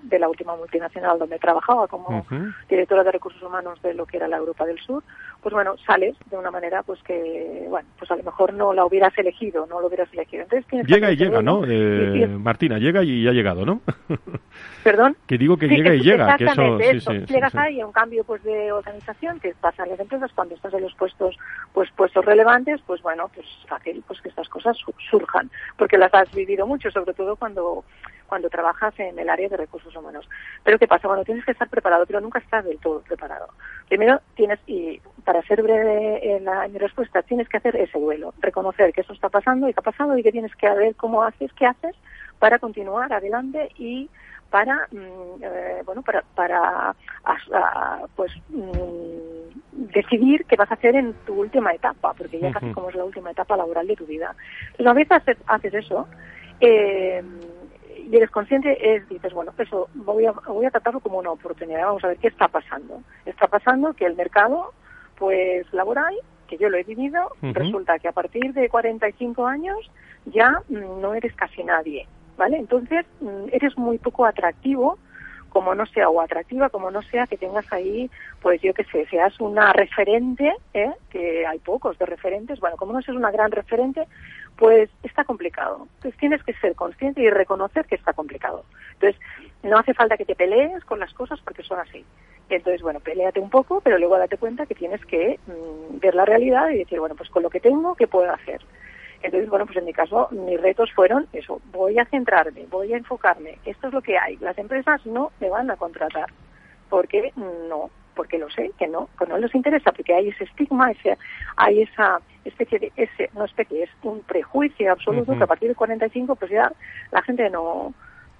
de, la última multinacional donde trabajaba como directora de recursos humanos de lo que era la Europa del Sur, pues bueno, sales de una manera pues que, bueno, pues a lo mejor no la hubieras elegido, no lo hubieras elegido. Entonces Llega y llega, ¿no? Eh, Martina, llega y ha llegado, ¿no? ¿Perdón? Que digo que llega y llega, que eso... Sí, llegas ahí a un cambio pues de organización que pasa en las empresas cuando estás en los puestos pues puestos relevantes pues bueno pues fácil pues que estas cosas surjan porque las has vivido mucho sobre todo cuando cuando trabajas en el área de recursos humanos. Pero qué pasa cuando tienes que estar preparado pero nunca estás del todo preparado. Primero tienes y para ser breve en, la, mi respuesta tienes que hacer ese duelo reconocer que eso está pasando y que ha pasado y que tienes que ver cómo haces qué haces para continuar adelante y para mm, eh, bueno para, para pues mm, decidir qué vas a hacer en tu última etapa porque ya casi como es la última etapa laboral de tu vida. Una vez haces, haces eso eh, y eres consciente es dices bueno eso voy a voy a tratarlo como una oportunidad vamos a ver qué está pasando está pasando que el mercado pues laboral que yo lo he vivido resulta que a partir de 45 años ya no eres casi nadie ¿vale? Entonces, mm, eres muy poco atractivo como no sea o atractiva como no sea que tengas ahí pues yo qué sé seas una referente ¿eh? que hay pocos de referentes bueno como no seas una gran referente pues está complicado. Entonces tienes que ser consciente y reconocer que está complicado. Entonces no hace falta que te pelees con las cosas porque son así. Entonces bueno peleate un poco pero luego date cuenta que tienes que mm, ver la realidad y decir bueno pues con lo que tengo qué puedo hacer entonces, bueno, pues en mi caso, mis retos fueron eso, voy a centrarme, voy a enfocarme, esto es lo que hay. Las empresas no me van a contratar, porque no, porque lo sé, que no, que no les interesa, porque hay ese estigma, ese, hay esa especie de, ese, no especie, es un prejuicio absoluto que a partir de 45 pues ya la gente no,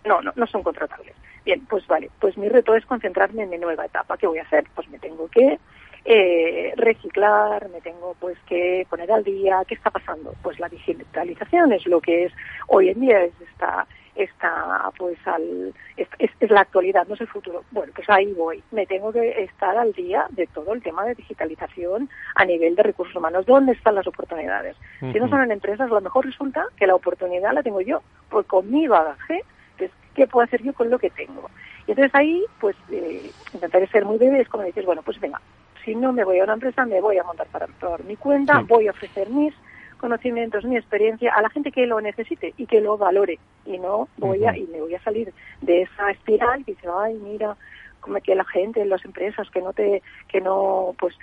no, no, no son contratables. Bien, pues vale, pues mi reto es concentrarme en mi nueva etapa. ¿Qué voy a hacer? Pues me tengo que eh, reciclar, me tengo pues que poner al día. ¿Qué está pasando? Pues la digitalización es lo que es hoy en día, es esta, esta pues al, es, es, la actualidad, no es el futuro. Bueno, pues ahí voy. Me tengo que estar al día de todo el tema de digitalización a nivel de recursos humanos. ¿Dónde están las oportunidades? Si no son en empresas, a lo mejor resulta que la oportunidad la tengo yo, pues con mi bagaje, pues, ¿qué puedo hacer yo con lo que tengo? Y entonces ahí, pues, eh, intentaré ser muy breve, es como dices, bueno, pues venga, si no me voy a una empresa, me voy a montar para, por mi cuenta, voy a ofrecer mis conocimientos, mi experiencia a la gente que lo necesite y que lo valore. Y no voy a, y me voy a salir de esa espiral que dice, ay, mira, como que la gente, las empresas que no te, que no, pues,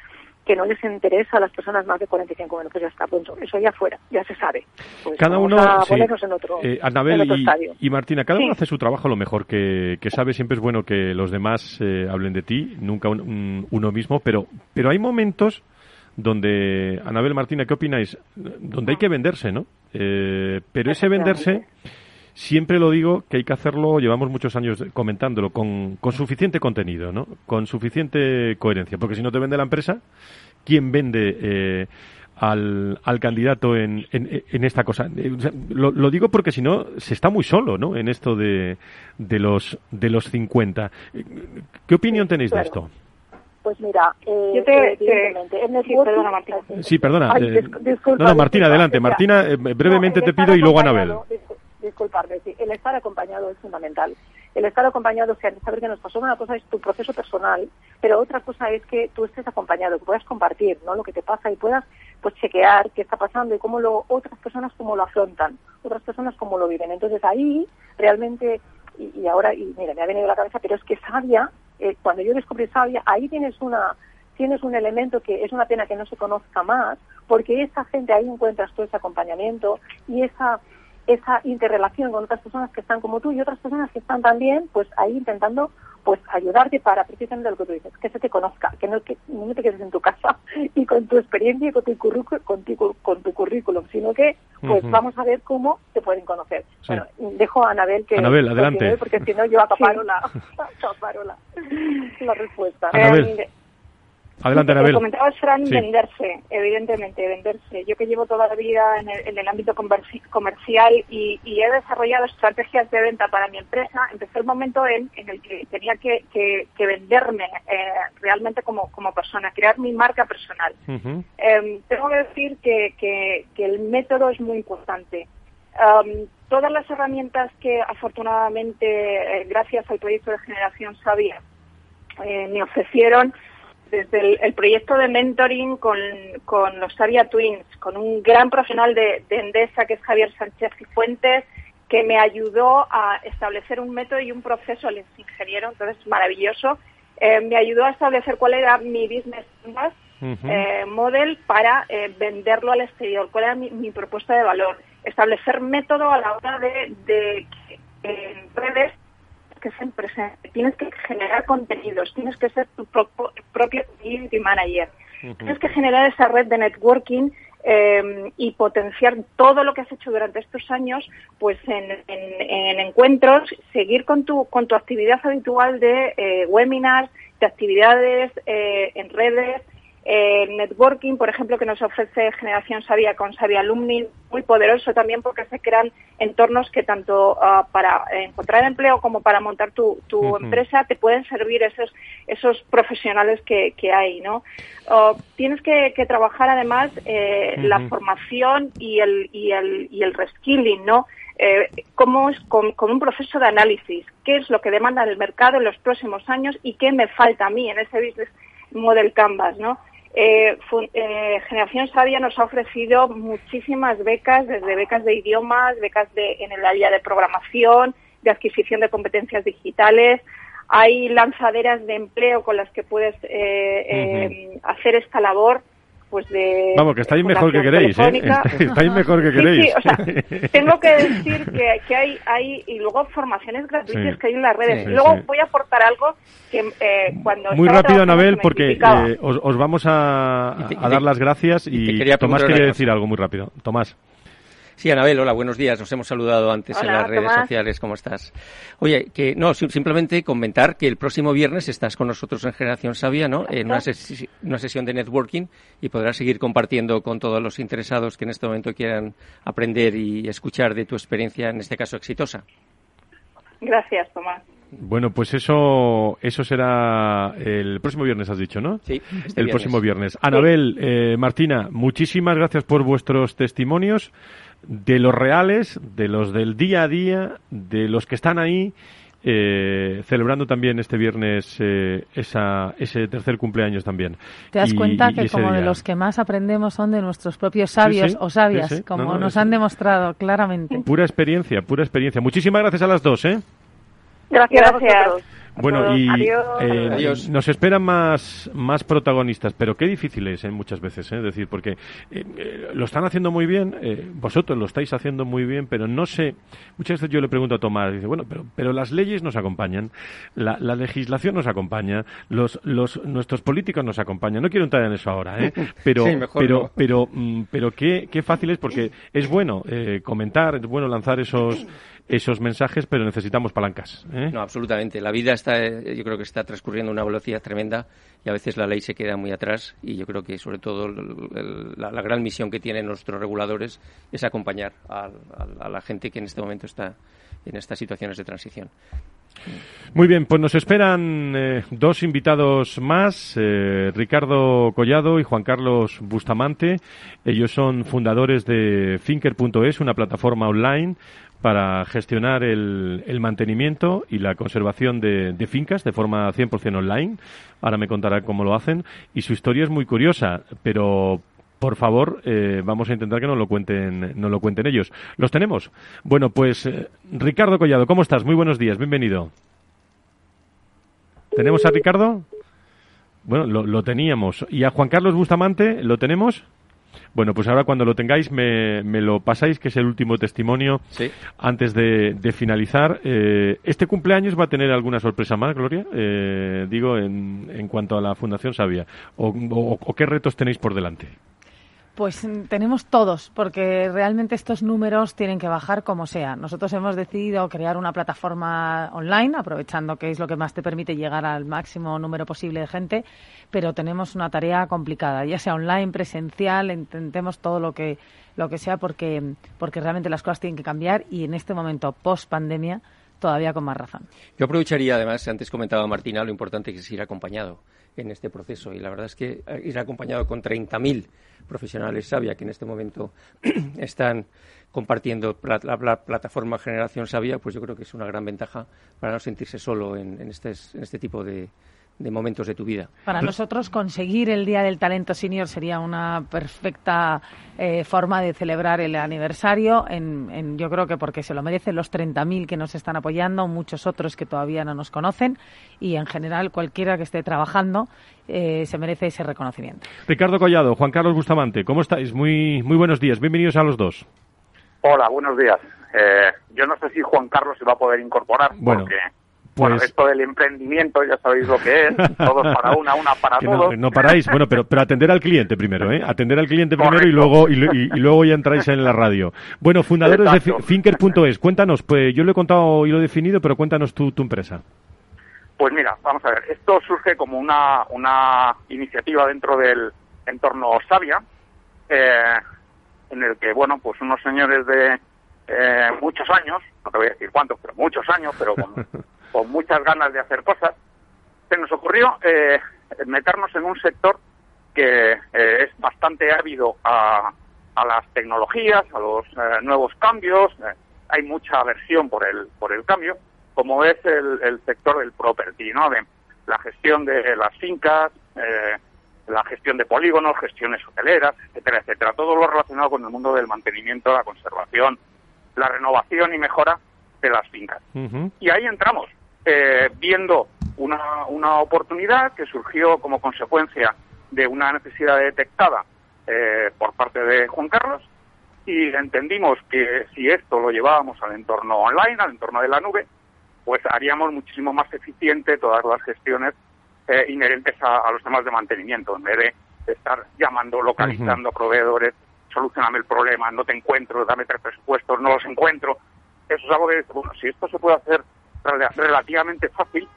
que no les interesa a las personas más de 45 bueno pues ya está punto. Eso ya fuera ya se sabe. Pues cada uno en otro, eh, Anabel y, Martina cada uno hace su trabajo lo mejor que, sabe. Siempre es bueno que los demás eh, hablen de ti nunca uno mismo pero pero hay momentos donde Anabel Martina qué opináis donde hay que venderse no eh, pero ese venderse Siempre lo digo que hay que hacerlo, llevamos muchos años comentándolo, con, con suficiente contenido, ¿no? Con suficiente coherencia, porque si no te vende la empresa, ¿quién vende eh, al, al, candidato en, en, esta cosa? Eh, lo, digo porque si no, se está muy solo, ¿no? En esto de, de, los, de los 50. ¿Qué opinión tenéis de esto? Pues mira, eh, yo te, sí, perdona, Martina. Sí, perdona. no, Martina, adelante. Martina, brevemente te pido y luego Anabel disculparme, sí, el estar acompañado es fundamental. El estar acompañado, o sea, saber que nos pasó una cosa es tu proceso personal, pero otra cosa es que tú estés acompañado, que puedas compartir, ¿no? Lo que te pasa y puedas, pues, chequear qué está pasando y cómo lo, otras personas cómo lo afrontan, otras personas cómo lo viven. Entonces ahí, realmente, y, ahora, y mira, me ha venido a la cabeza, pero es que Sabia, eh, cuando yo descubrí Sabia, ahí tienes una, tienes un elemento que es una pena que no se conozca más, porque esa gente ahí encuentras todo ese acompañamiento y esa esa interrelación con otras personas que están como tú y otras personas que están también pues ahí intentando pues ayudarte para precisamente lo que tú dices, que se te conozca, que no, que no te quedes en tu casa y con tu experiencia y con tu, currículum, con tu, con tu currículum, sino que pues vamos a ver cómo te pueden conocer. Bueno, dejo a Anabel que Anabel, adelante. porque si no yo acaparo, la, acaparo la, la respuesta. Anabel. Adelante, Anabel. comentabas, Fran, venderse, evidentemente, venderse. Yo que llevo toda la vida en el, en el ámbito comercial y, y, he desarrollado estrategias de venta para mi empresa, empezó el momento en, en el que tenía que, que, que venderme eh, realmente como, como persona, crear mi marca personal. eh, tengo que decir que, que, que, el método es muy importante. Um, todas las herramientas que afortunadamente, eh, gracias al proyecto de Generación Sabia, eh, me ofrecieron, desde el, proyecto de mentoring con, con, los Sabia Twins, con un gran profesional de, de, Endesa que es Javier Sánchez y Fuentes, que me ayudó a establecer un método y un proceso, él es ingeniero, entonces maravilloso, eh, me ayudó a establecer cuál era mi business eh, model para eh, venderlo al exterior, cuál era mi, mi, propuesta de valor, establecer método a la hora de, de en redes que siempre tienes que generar contenidos, tienes que ser tu propio, propio community manager, tienes que generar esa red de networking eh, y potenciar todo lo que has hecho durante estos años, pues en, en, en encuentros, seguir con tu, con tu actividad habitual de eh, webinars, de actividades eh, en redes, eh, networking, por ejemplo, que nos ofrece Generación Sabia con Sabia Alumni, muy poderoso también porque se crean entornos que tanto uh, para encontrar empleo como para montar tu, tu uh -huh. empresa te pueden servir esos, esos profesionales que, que hay, ¿no? Uh, tienes que, que, trabajar además eh, -huh. la formación y el, y el, y el reskilling, ¿no? Eh, cómo es con, con, un proceso de análisis, qué es lo que demanda el mercado en los próximos años y qué me falta a mí en ese business model canvas, ¿no? Eh, eh, Generación Sabia nos ha ofrecido muchísimas becas, desde becas de idiomas, becas de, en el área de programación, de adquisición de competencias digitales. Hay lanzaderas de empleo con las que puedes eh, uh -huh. hacer esta labor pues de vamos que estáis mejor que queréis ¿eh? estáis mejor que queréis sí, sí, o sea, tengo que decir que, que, hay hay y luego formaciones gratuitas sí, que hay en las redes. Sí, luego voy a aportar algo que eh, cuando muy rápido Anabel porque eh, os, os, vamos a, a, dar las gracias y, y Tomás quiere decir algo muy rápido. Tomás Sí, Anabel, hola, buenos días. Nos hemos saludado antes hola, en las redes Tomás. sociales. ¿Cómo estás? Oye, que no, simplemente comentar que el próximo viernes estás con nosotros en Generación Sabia, ¿no? En una, ses una, sesión de networking y podrás seguir compartiendo con todos los interesados que en este momento quieran aprender y escuchar de tu experiencia, en este caso exitosa. Gracias, Tomás. Bueno, pues eso eso será el próximo viernes, has dicho, ¿no? Sí, este el viernes. próximo viernes. Anabel, eh, Martina, muchísimas gracias por vuestros testimonios de los reales, de los del día a día, de los que están ahí. Eh, celebrando también este viernes eh, esa, ese tercer cumpleaños también. Te das y, cuenta que como día. de los que más aprendemos son de nuestros propios sabios sí, sí, o sabias, sí, como no, no, nos han demostrado claramente. Pura experiencia, pura experiencia. Muchísimas gracias a las dos, ¿eh? Gracias. gracias. Bueno, y Adiós. Eh, Adiós. nos esperan más, más protagonistas, pero qué difícil es, ¿eh? muchas veces, ¿eh? decir, porque eh, lo están haciendo muy bien, eh, vosotros lo estáis haciendo muy bien, pero no sé, muchas veces yo le pregunto a Tomás, dice, bueno, pero, pero las leyes nos acompañan, la, la legislación nos acompaña, los, los, nuestros políticos nos acompañan, no quiero entrar en eso ahora, ¿eh? pero, sí, pero, no. pero, mm, pero qué, qué fácil es, porque es bueno eh, comentar, es bueno lanzar esos esos mensajes, pero necesitamos palancas. ¿eh? No, absolutamente. La vida está, yo creo que está transcurriendo a una velocidad tremenda y a veces la ley se queda muy atrás y yo creo que sobre todo el, el, la, la, gran misión que tienen nuestros reguladores es acompañar a, a, a, la gente que en este momento está en estas situaciones de transición. Muy bien, pues nos esperan eh, dos invitados más, eh, Ricardo Collado y Juan Carlos Bustamante. Ellos son fundadores de Finker.es, una plataforma online para gestionar el, mantenimiento y la conservación de, de fincas de forma 100% online. Ahora me contará cómo lo hacen. Y su historia es muy curiosa, pero por favor, eh, vamos a intentar que nos lo cuenten, nos lo cuenten ellos. ¿Los tenemos? Bueno, pues eh, Ricardo Collado, ¿cómo estás? Muy buenos días, bienvenido. ¿Tenemos a Ricardo? Bueno, lo, lo, teníamos. ¿Y a Juan Carlos Bustamante lo tenemos? Bueno, pues ahora cuando lo tengáis me, me lo pasáis, que es el último testimonio Sí. antes de, de finalizar. Eh, ¿Este cumpleaños va a tener alguna sorpresa más, Gloria? Eh, digo, en, en cuanto a la Fundación Sabia. O, o- o qué retos tenéis por delante? Pues mm, tenemos todos, porque realmente estos números tienen que bajar como sea. Nosotros hemos decidido crear una plataforma online, aprovechando que es lo que más te permite llegar al máximo número posible de gente, pero tenemos una tarea complicada, ya sea online, presencial, intentemos todo lo que lo que sea, porque porque realmente las cosas tienen que cambiar y en este momento post pandemia todavía con más razón. Yo aprovecharía, además, antes comentaba Martina, lo importante que es ir acompañado en este proceso. Y la verdad es que eh, ir acompañado con 30.000 profesionales Sabia que en este momento están compartiendo la, la plataforma Generación Sabia, pues yo creo que es una gran ventaja para no sentirse solo en, en en este tipo de, de momentos de tu vida. Para nosotros conseguir el Día del Talento Senior sería una perfecta eh, forma de celebrar el aniversario. En, en- yo creo que porque se lo merecen los 30.000 que nos están apoyando, muchos otros que todavía no nos conocen y en general cualquiera que esté trabajando eh, se merece ese reconocimiento. Ricardo Collado, Juan Carlos Bustamante, ¿cómo estáis? Muy, muy buenos días, bienvenidos a los dos. Hola, buenos días. Eh, yo no sé si Juan Carlos se va a poder incorporar, Bueno, porque bueno, pues- esto del emprendimiento ya sabéis lo que es, todos para una, una para Que no, todos. no paráis, bueno, pero, pero atender al cliente primero, ¿eh? Atender al cliente primero y luego, y, y- y luego ya entráis en la radio. Bueno, fundadores de Exacto. Finker.es, cuéntanos, pues yo lo he contado y lo he definido, pero cuéntanos tu, tu empresa. Pues mira, vamos a ver, esto surge como una, una iniciativa dentro del entorno Sabia, eh, en el que, bueno, pues unos señores de eh, muchos años, no te voy a decir cuántos, pero muchos años, pero con, con muchas ganas de hacer cosas, se nos ocurrió eh, meternos en un sector que eh, es bastante ávido a, a las tecnologías, a los eh, nuevos cambios, eh, hay mucha aversión por el, por el cambio, como es el, el sector del property, ¿no? De la gestión de las fincas, eh, la gestión de polígonos, gestiones hoteleras, etcétera, etcétera. Todo lo relacionado con el mundo del mantenimiento, la conservación, la renovación y mejora de las fincas. Y ahí entramos, eh, viendo una, una oportunidad que surgió como consecuencia de una necesidad detectada eh, por parte de Juan Carlos y entendimos que si esto lo llevábamos al entorno online, al entorno de la nube, pues haríamos muchísimo más eficiente todas las gestiones eh, inherentes a, a los temas de mantenimiento, en vez de estar llamando, localizando a proveedores, solucioname el problema, no te encuentro, dame tres presupuestos, no los encuentro. Eso es algo que, bueno, si esto se puede hacer relativamente fácil,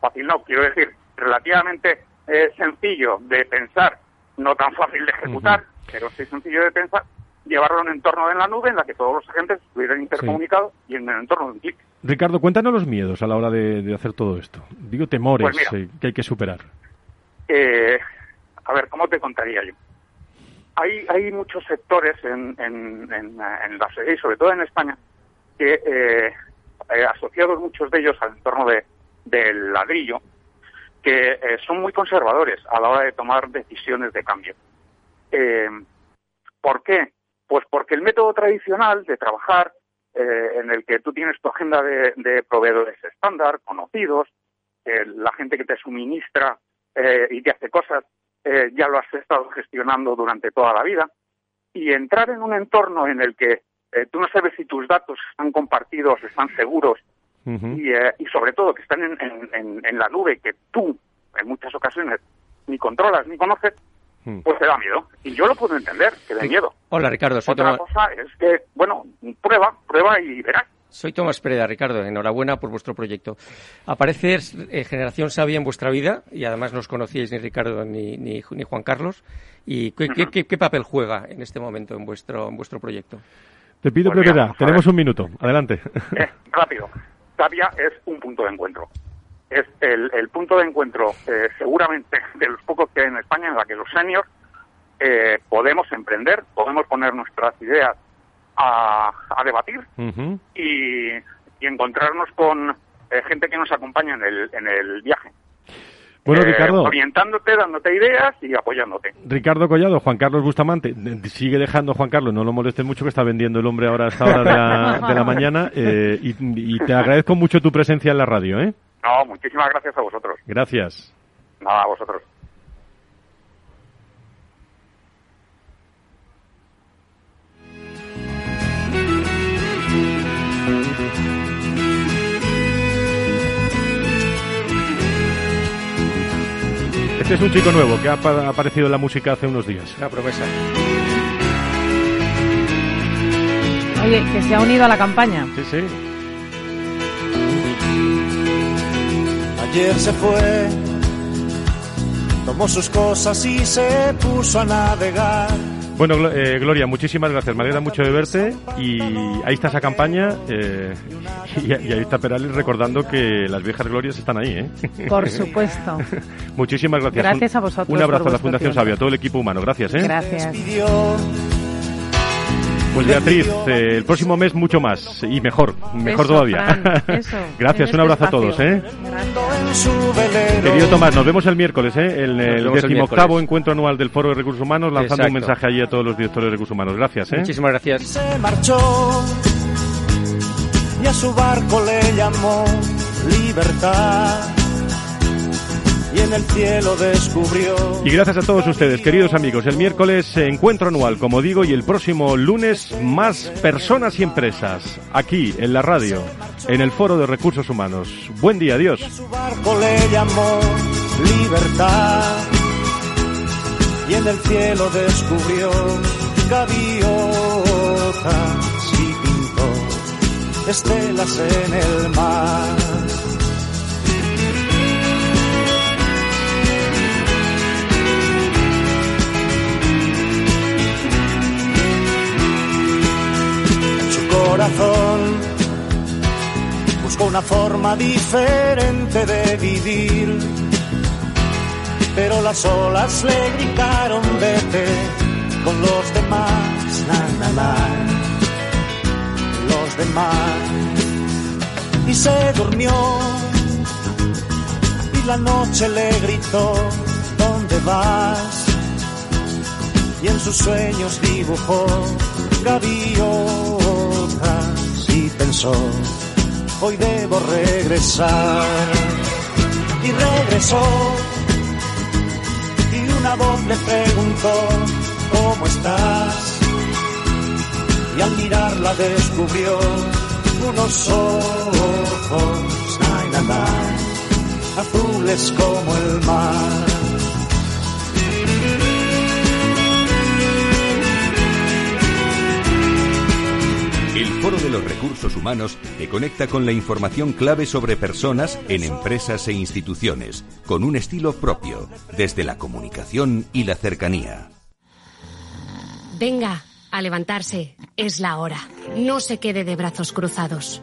fácil no, quiero decir, relativamente eh, sencillo de pensar, no tan fácil de ejecutar, pero sí sencillo de pensar, llevarlo a un entorno en la nube en la que todos los agentes estuvieran intercomunicados y en el entorno de un clic. Ricardo, cuéntanos los miedos a la hora de, de hacer todo esto. Digo temores Pues mira. eh, que hay que superar. Eh, a ver, ¿cómo te contaría yo? Hay, hay muchos sectores en, en, en, en la y sobre todo en España, que eh, eh, asociados muchos de ellos al entorno de, del ladrillo, que eh, son muy conservadores a la hora de tomar decisiones de cambio. Eh, ¿Por qué? Pues porque el método tradicional de trabajar, eh, en el que tú tienes tu agenda de, de proveedores estándar, conocidos, la gente que te suministra y te hace cosas, ya lo has estado gestionando durante toda la vida. Y entrar en un entorno en el que eh, tú no sabes si tus datos están compartidos, están seguros, y, eh, y sobre todo que están en, en- en- en la nube que tú en muchas ocasiones ni controlas ni conoces, pues te da miedo. Y yo lo puedo entender, que dé miedo. Hola, Ricardo. Soy Otra Tomás, cosa es que, bueno, prueba, prueba y verás. soy Tomás Pereda, Ricardo. Enhorabuena por vuestro proyecto. Aparece eh, Generación Sabia en vuestra vida y además no os conocíais ni Ricardo ni, ni, ni Juan Carlos. ¿Y qué, qué- qué- qué papel juega en este momento en vuestro, en vuestro proyecto? Te pido Pues brevedad, tenemos un minuto. Adelante. Eh, rápido. Tapia es un punto de encuentro. Es el, el punto de encuentro, eh, seguramente, de los pocos que hay en España, en la que los seniors eh, podemos emprender, podemos poner nuestras ideas a, a debatir y encontrarnos con eh, gente que nos acompaña en el, en el viaje. Bueno, Eh, Ricardo. Orientándote, dándote ideas y apoyándote. Ricardo Collado, Juan Carlos Bustamante, sigue dejando Juan Carlos, no lo molestes mucho que está vendiendo el hombre ahora a esta hora de la, de la mañana eh, y, y te agradezco mucho tu presencia en la radio, ¿eh? No, muchísimas gracias a vosotros. Gracias. Nada, a vosotros. Este es un chico nuevo que ha apa- aparecido en la música hace unos días. Una promesa. Oye, que se ha unido a la campaña. Sí, sí. Ayer se fue, tomó sus cosas y se puso a navegar. Bueno, eh, Gloria, muchísimas gracias. Me alegra mucho de verte. Y ahí está esa campaña. eh, y, y ahí está Perales recordando que las viejas glorias están ahí, ¿eh? Por supuesto. muchísimas gracias. Gracias a vosotros Un abrazo a la Fundación. Sabia, a todo el equipo humano. Gracias, ¿eh? Gracias. Pues Beatriz, eh, el próximo mes mucho más y mejor, mejor Eso, todavía. Fran, eso, Gracias, un este abrazo a todos, ¿eh? Su velero. Querido Tomás, nos vemos el miércoles, ¿eh? El, el decimoctavo encuentro anual del Foro de Recursos Humanos, lanzando un mensaje allí a todos los directores de recursos humanos. Gracias, ¿eh? Muchísimas gracias. Se marchó y a su barco le llamó libertad. Y en el cielo descubrió Y gracias a todos ustedes, queridos amigos. El miércoles eh, encuentro anual, como digo, y el próximo lunes más personas y empresas aquí en la radio, en el Foro de Recursos Humanos. Buen día, adiós. su barco le llamó libertad y en el cielo descubrió gaviotas y pintó estelas en el mar. Corazón buscó una forma diferente de vivir. Pero las olas le gritaron vete con los demás, na, na, los demás. Y se durmió y la noche le gritó, ¿dónde vas? Y en sus sueños dibujó gaviotas y pensó, hoy debo regresar. Y regresó y una voz le preguntó, ¿cómo estás? Y al mirarla descubrió unos ojos, na, azules como el mar. El Foro de los Recursos Humanos te conecta con la información clave sobre personas en empresas e instituciones, con un estilo propio, desde la comunicación y la cercanía. Venga, a levantarse. Es la hora. No se quede de brazos cruzados.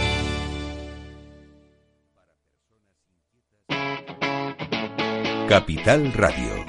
Capital Radio.